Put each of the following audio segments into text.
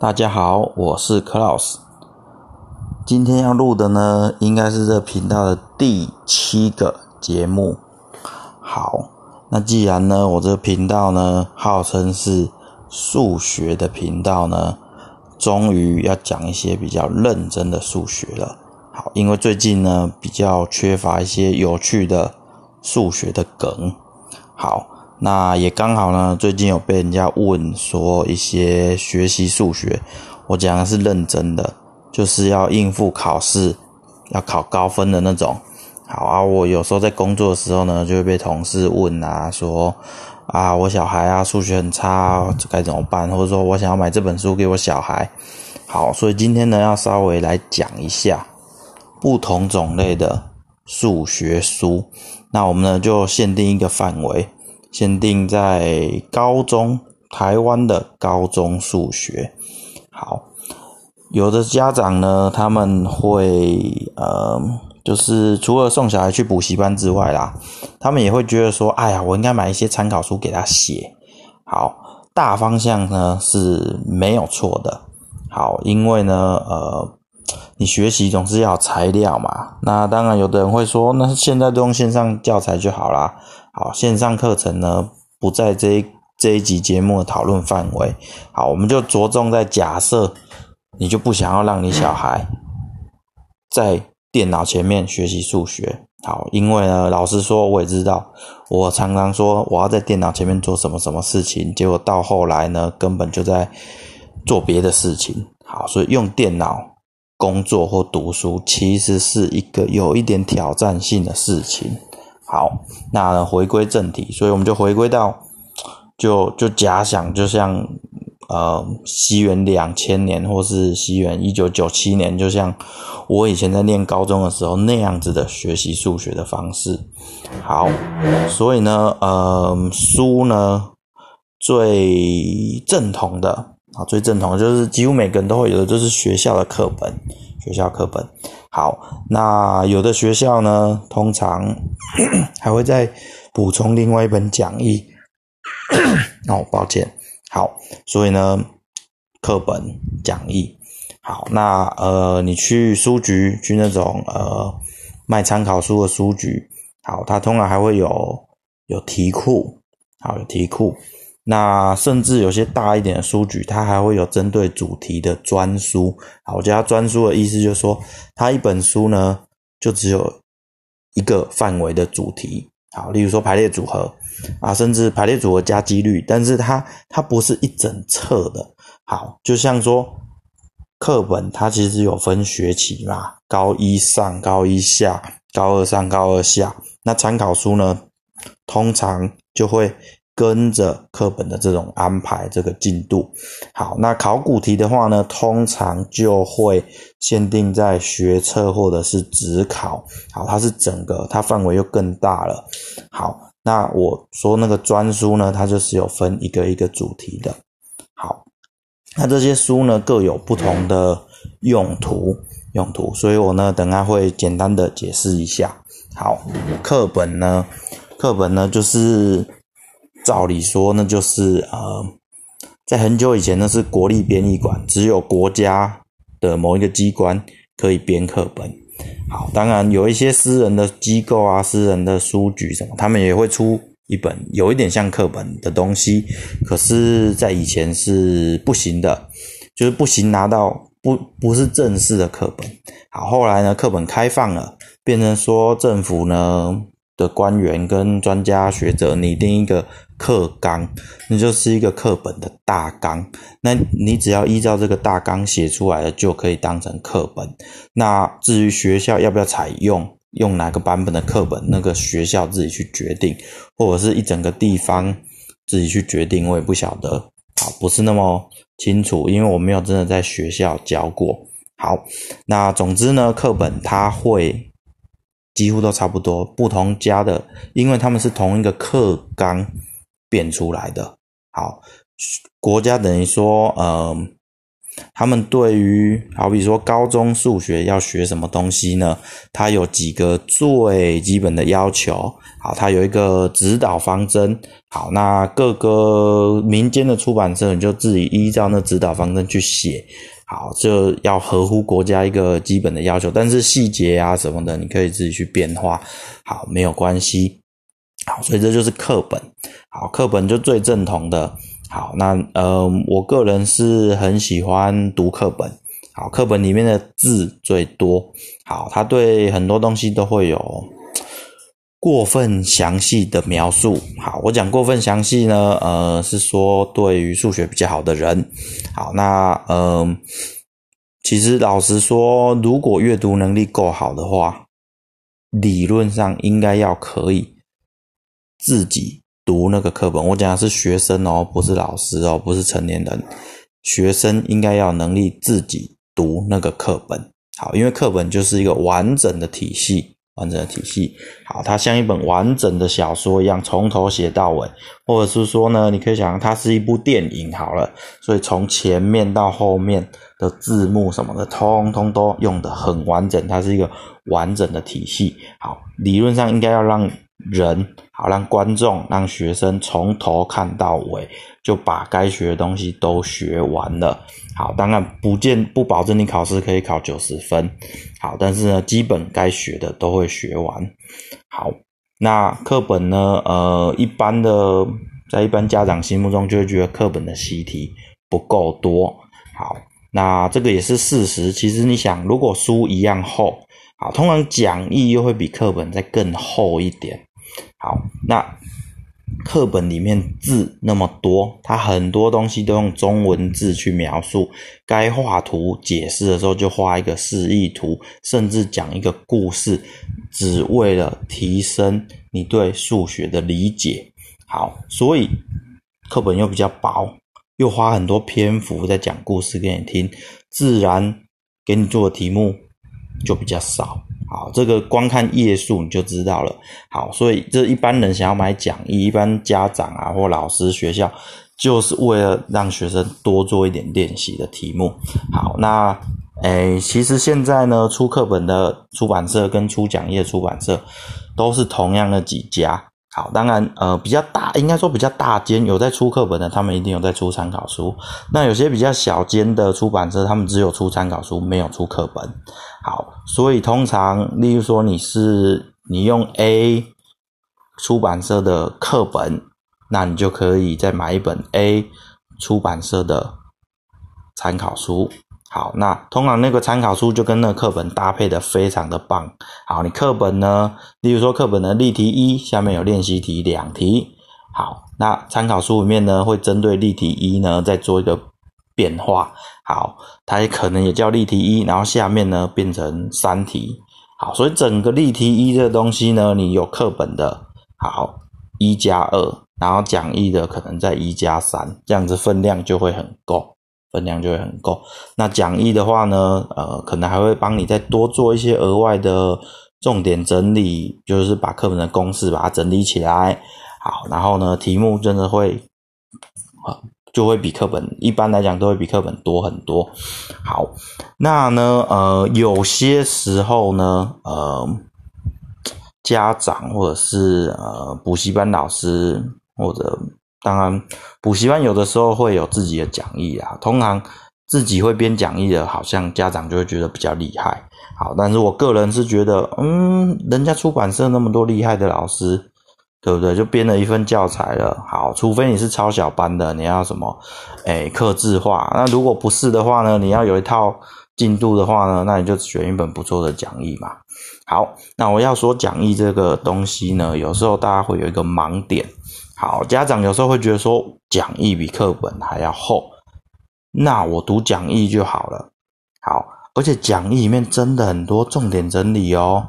大家好，我是 Klaus。今天要录的呢，应该是这频道的第七个节目。好，那既然呢，我这频道呢，号称是数学的频道呢，终于要讲一些比较认真的数学了。好，因为最近呢，比较缺乏一些有趣的数学的梗。好。那也刚好呢，最近有被人家问说一些学习数学，我讲的是认真的，就是要应付考试，要考高分的那种。好啊，我有时候在工作的时候呢，就会被同事问啊，说啊，我小孩啊数学很差，该怎么办？或者说我想要买这本书给我小孩。好，所以今天呢，要稍微来讲一下不同种类的数学书。那我们呢，就限定一个范围。限定在高中，台湾的高中数学。好，有的家长呢，他们会呃，就是除了送小孩去补习班之外啦，他们也会觉得说，哎呀，我应该买一些参考书给他写。好，大方向呢是没有错的。好，因为呢，呃，你学习总是要材料嘛。那当然，有的人会说，那现在都用线上教材就好啦。好，线上课程呢不在这一这一集节目的讨论范围。好，我们就着重在假设你就不想要让你小孩在电脑前面学习数学。好，因为呢，老实说，我也知道，我常常说我要在电脑前面做什么什么事情，结果到后来呢，根本就在做别的事情。好，所以用电脑工作或读书，其实是一个有一点挑战性的事情。好，那回归正题，所以我们就回归到，就就假想，就像呃西元两千年，或是西元一九九七年，就像我以前在念高中的时候那样子的学习数学的方式。好，所以呢，呃，书呢最正统的啊，最正统的就是几乎每个人都会有的，就是学校的课本，学校课本。好，那有的学校呢，通常 还会再补充另外一本讲义。哦，抱歉。好，所以呢，课本讲义。好，那呃，你去书局，去那种呃卖参考书的书局。好，它通常还会有有题库。好，有题库。那甚至有些大一点的书局，它还会有针对主题的专书。好，我叫它专书的意思就是说，它一本书呢就只有一个范围的主题。好，例如说排列组合啊，甚至排列组合加几率，但是它它不是一整册的。好，就像说课本，它其实有分学期嘛，高一上、高一下、高二上、高二下。那参考书呢，通常就会。跟着课本的这种安排，这个进度好。那考古题的话呢，通常就会限定在学测或者是职考。好，它是整个，它范围又更大了。好，那我说那个专书呢，它就是有分一个一个主题的。好，那这些书呢各有不同的用途，用途，所以我呢等下会简单的解释一下。好，课本呢，课本呢就是。照理说，那就是呃，在很久以前，那是国立编译馆，只有国家的某一个机关可以编课本。好，当然有一些私人的机构啊、私人的书局什么，他们也会出一本有一点像课本的东西。可是，在以前是不行的，就是不行拿到不不是正式的课本。好，后来呢，课本开放了，变成说政府呢。的官员跟专家学者拟定一个课纲，那就是一个课本的大纲。那你只要依照这个大纲写出来的，就可以当成课本。那至于学校要不要采用，用哪个版本的课本，那个学校自己去决定，或者是一整个地方自己去决定，我也不晓得。好，不是那么清楚，因为我没有真的在学校教过。好，那总之呢，课本它会。几乎都差不多，不同家的，因为他们是同一个课纲变出来的。好，国家等于说，呃，他们对于好比说高中数学要学什么东西呢？它有几个最基本的要求。好，它有一个指导方针。好，那各个民间的出版社你就自己依照那指导方针去写。好，就要合乎国家一个基本的要求，但是细节啊什么的，你可以自己去变化。好，没有关系。好，所以这就是课本。好，课本就最正统的。好，那呃，我个人是很喜欢读课本。好，课本里面的字最多。好，它对很多东西都会有过分详细的描述。好，我讲过分详细呢，呃，是说对于数学比较好的人。好，那呃，其实老实说，如果阅读能力够好的话，理论上应该要可以自己。读那个课本，我讲的是学生哦，不是老师哦，不是成年人。学生应该要能力自己读那个课本，好，因为课本就是一个完整的体系，完整的体系。好，它像一本完整的小说一样，从头写到尾，或者是说呢，你可以想它是一部电影好了，所以从前面到后面的字幕什么的，通通都用的很完整，它是一个完整的体系。好，理论上应该要让。人好，让观众、让学生从头看到尾，就把该学的东西都学完了。好，当然不见不保证你考试可以考九十分。好，但是呢，基本该学的都会学完。好，那课本呢？呃，一般的在一般家长心目中就会觉得课本的习题不够多。好，那这个也是事实。其实你想，如果书一样厚，好，通常讲义又会比课本再更厚一点。好，那课本里面字那么多，它很多东西都用中文字去描述。该画图解释的时候，就画一个示意图，甚至讲一个故事，只为了提升你对数学的理解。好，所以课本又比较薄，又花很多篇幅在讲故事给你听，自然给你做的题目就比较少。好，这个光看页数你就知道了。好，所以这一般人想要买讲义，一般家长啊或老师学校，就是为了让学生多做一点练习的题目。好，那诶，其实现在呢，出课本的出版社跟出讲义的出版社都是同样的几家。好，当然，呃，比较大，应该说比较大间有在出课本的，他们一定有在出参考书。那有些比较小间的出版社，他们只有出参考书，没有出课本。好，所以通常，例如说你是你用 A 出版社的课本，那你就可以再买一本 A 出版社的参考书。好，那通常那个参考书就跟那个课本搭配的非常的棒。好，你课本呢，例如说课本的例题一下面有练习题两题，好，那参考书里面呢会针对例题一呢再做一个变化。好，它也可能也叫例题一，然后下面呢变成三题。好，所以整个例题一这个东西呢，你有课本的，好一加二，然后讲义的可能在一加三，这样子分量就会很够。分量就会很够。那讲义的话呢，呃，可能还会帮你再多做一些额外的重点整理，就是把课本的公式把它整理起来。好，然后呢，题目真的会，啊，就会比课本一般来讲都会比课本多很多。好，那呢，呃，有些时候呢，呃，家长或者是呃补习班老师或者。当然，补习班有的时候会有自己的讲义啊。通常自己会编讲义的，好像家长就会觉得比较厉害。好，但是我个人是觉得，嗯，人家出版社那么多厉害的老师，对不对？就编了一份教材了。好，除非你是超小班的，你要什么，哎，刻字化。那如果不是的话呢，你要有一套进度的话呢，那你就选一本不错的讲义嘛。好，那我要说讲义这个东西呢，有时候大家会有一个盲点。好，家长有时候会觉得说讲义比课本还要厚，那我读讲义就好了。好，而且讲义里面真的很多重点整理哦，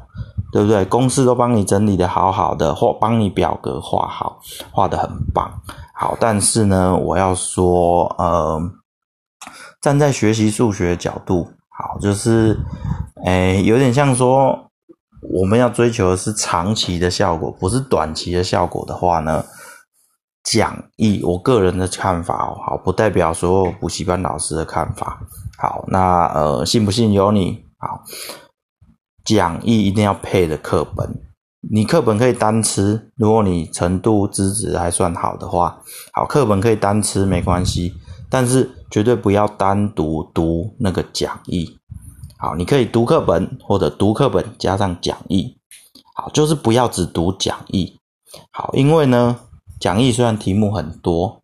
对不对？公式都帮你整理的好好的，或帮你表格画好，画的很棒。好，但是呢，我要说，呃，站在学习数学的角度，好，就是，哎，有点像说，我们要追求的是长期的效果，不是短期的效果的话呢？讲义，我个人的看法哦，好，不代表所有补习班老师的看法。好，那呃，信不信由你。好，讲义一定要配的课本，你课本可以单吃，如果你程度资质还算好的话，好，课本可以单吃没关系，但是绝对不要单独读那个讲义。好，你可以读课本或者读课本加上讲义。好，就是不要只读讲义。好，因为呢。讲义虽然题目很多，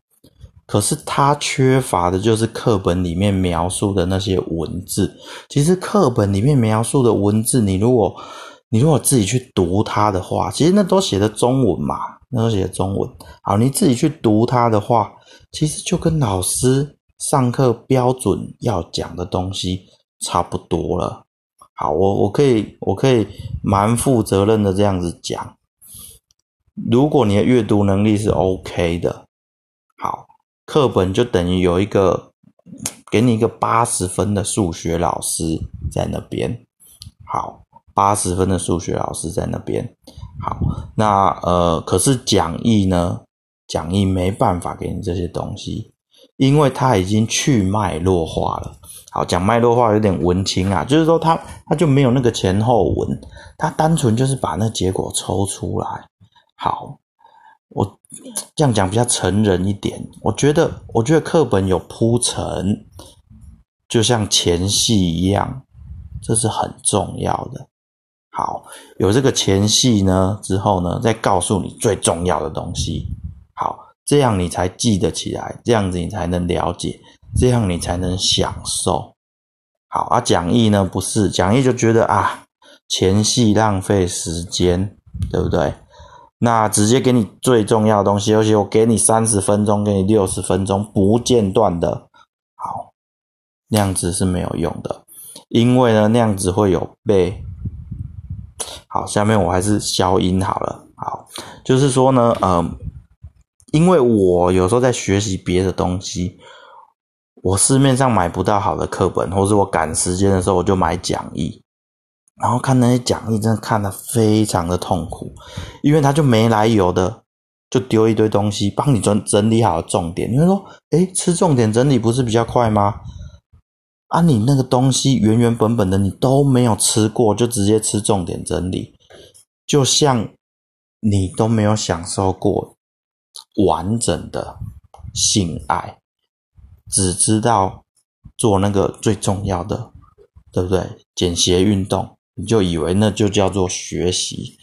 可是它缺乏的就是课本里面描述的那些文字。其实课本里面描述的文字，你如果你如果自己去读它的话，其实那都写的中文嘛，那都写的中文。好，你自己去读它的话，其实就跟老师上课标准要讲的东西差不多了。好，我我可以我可以蛮负责任的这样子讲。如果你的阅读能力是 OK 的，好，课本就等于有一个给你一个八十分的数学老师在那边，好，八十分的数学老师在那边，好，那呃，可是讲义呢？讲义没办法给你这些东西，因为它已经去脉络化了。好，讲脉络化有点文青啊，就是说他他就没有那个前后文，他单纯就是把那结果抽出来。好，我这样讲比较成人一点。我觉得，我觉得课本有铺陈，就像前戏一样，这是很重要的。好，有这个前戏呢，之后呢，再告诉你最重要的东西。好，这样你才记得起来，这样子你才能了解，这样你才能享受。好，啊，讲义呢不是讲义，就觉得啊，前戏浪费时间，对不对？那直接给你最重要的东西，而且我给你三十分钟，给你六十分钟不间断的，好，那样子是没有用的，因为呢，那样子会有背。好，下面我还是消音好了。好，就是说呢，嗯，因为我有时候在学习别的东西，我市面上买不到好的课本，或是我赶时间的时候，我就买讲义。然后看那些讲义，真的看得非常的痛苦，因为他就没来由的就丢一堆东西，帮你整整理好重点。你会说，哎，吃重点整理不是比较快吗？啊，你那个东西原原本本的你都没有吃过，就直接吃重点整理，就像你都没有享受过完整的性爱，只知道做那个最重要的，对不对？简谐运动。你就以为那就叫做学习，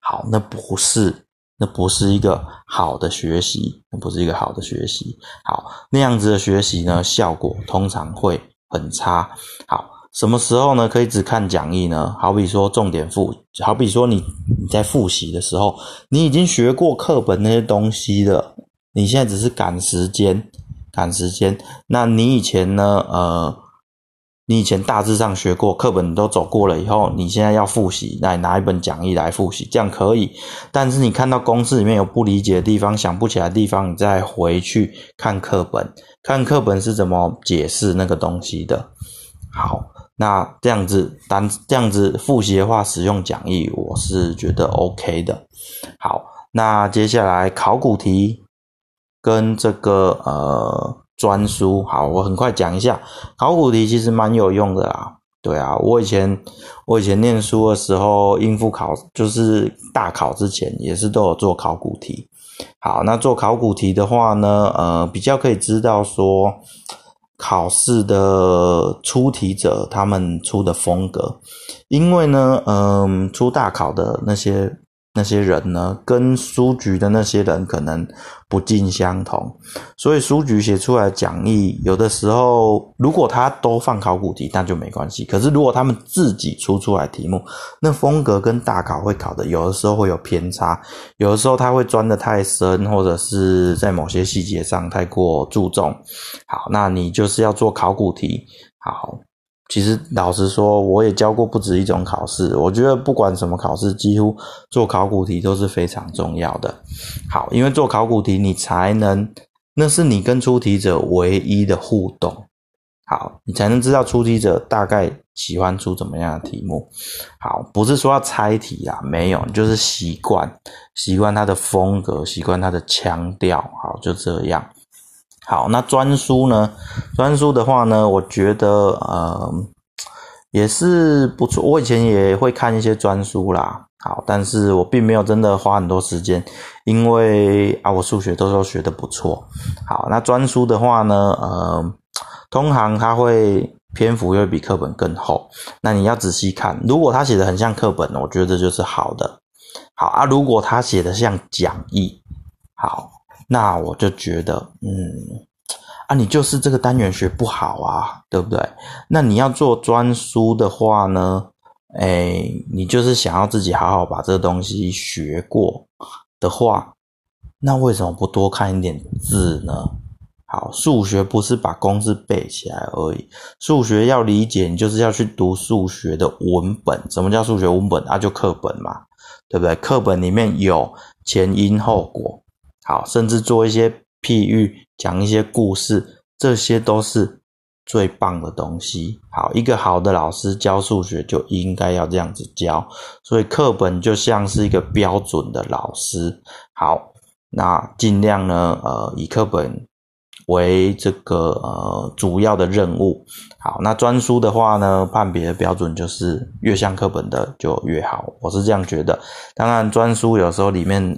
好，那不是，那不是一个好的学习，那不是一个好的学习。好，那样子的学习呢，效果通常会很差。好，什么时候呢？可以只看讲义呢？好比说重点复，好比说你你在复习的时候，你已经学过课本那些东西了，你现在只是赶时间，赶时间。那你以前呢？呃。你以前大致上学过课本，都走过了以后，你现在要复习，来拿一本讲义来复习，这样可以。但是你看到公式里面有不理解的地方、想不起来的地方，你再回去看课本，看课本是怎么解释那个东西的。好，那这样子单这样子复习的话，使用讲义，我是觉得 OK 的。好，那接下来考古题跟这个呃。专书好，我很快讲一下考古题，其实蛮有用的啦。对啊，我以前我以前念书的时候，应付考就是大考之前，也是都有做考古题。好，那做考古题的话呢，呃，比较可以知道说考试的出题者他们出的风格，因为呢，嗯，出大考的那些。那些人呢，跟书局的那些人可能不尽相同，所以书局写出来讲义，有的时候如果他都放考古题，那就没关系。可是如果他们自己出出来题目，那风格跟大考会考的，有的时候会有偏差，有的时候他会钻的太深，或者是在某些细节上太过注重。好，那你就是要做考古题，好。其实老实说，我也教过不止一种考试。我觉得不管什么考试，几乎做考古题都是非常重要的。好，因为做考古题，你才能，那是你跟出题者唯一的互动。好，你才能知道出题者大概喜欢出怎么样的题目。好，不是说要猜题啊，没有，就是习惯，习惯他的风格，习惯他的腔调。好，就这样。好，那专书呢？专书的话呢，我觉得呃也是不错。我以前也会看一些专书啦。好，但是我并没有真的花很多时间，因为啊，我数学都说学的不错。好，那专书的话呢，呃。通常他会篇幅又比课本更厚，那你要仔细看。如果他写的很像课本，我觉得这就是好的。好啊，如果他写的像讲义，好，那我就觉得，嗯，啊，你就是这个单元学不好啊，对不对？那你要做专书的话呢，哎，你就是想要自己好好把这个东西学过的话，那为什么不多看一点字呢？好，数学不是把公式背起来而已，数学要理解，你就是要去读数学的文本。什么叫数学文本啊？就课本嘛，对不对？课本里面有前因后果，好，甚至做一些譬喻，讲一些故事，这些都是最棒的东西。好，一个好的老师教数学就应该要这样子教，所以课本就像是一个标准的老师。好，那尽量呢，呃，以课本。为这个呃主要的任务，好，那专书的话呢，判别的标准就是越像课本的就越好，我是这样觉得。当然，专书有时候里面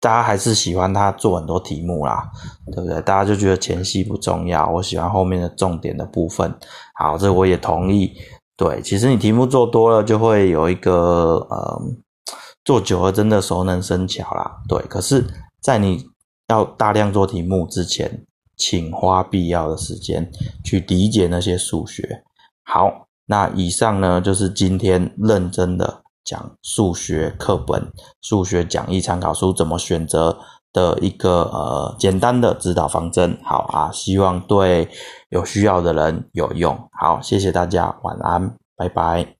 大家还是喜欢他做很多题目啦，对不对？大家就觉得前期不重要，我喜欢后面的重点的部分。好，这我也同意。对，其实你题目做多了，就会有一个呃，做久了真的熟能生巧啦。对，可是，在你要大量做题目之前。请花必要的时间去理解那些数学。好，那以上呢就是今天认真的讲数学课本、数学讲义参考书怎么选择的一个呃简单的指导方针。好啊，希望对有需要的人有用。好，谢谢大家，晚安，拜拜。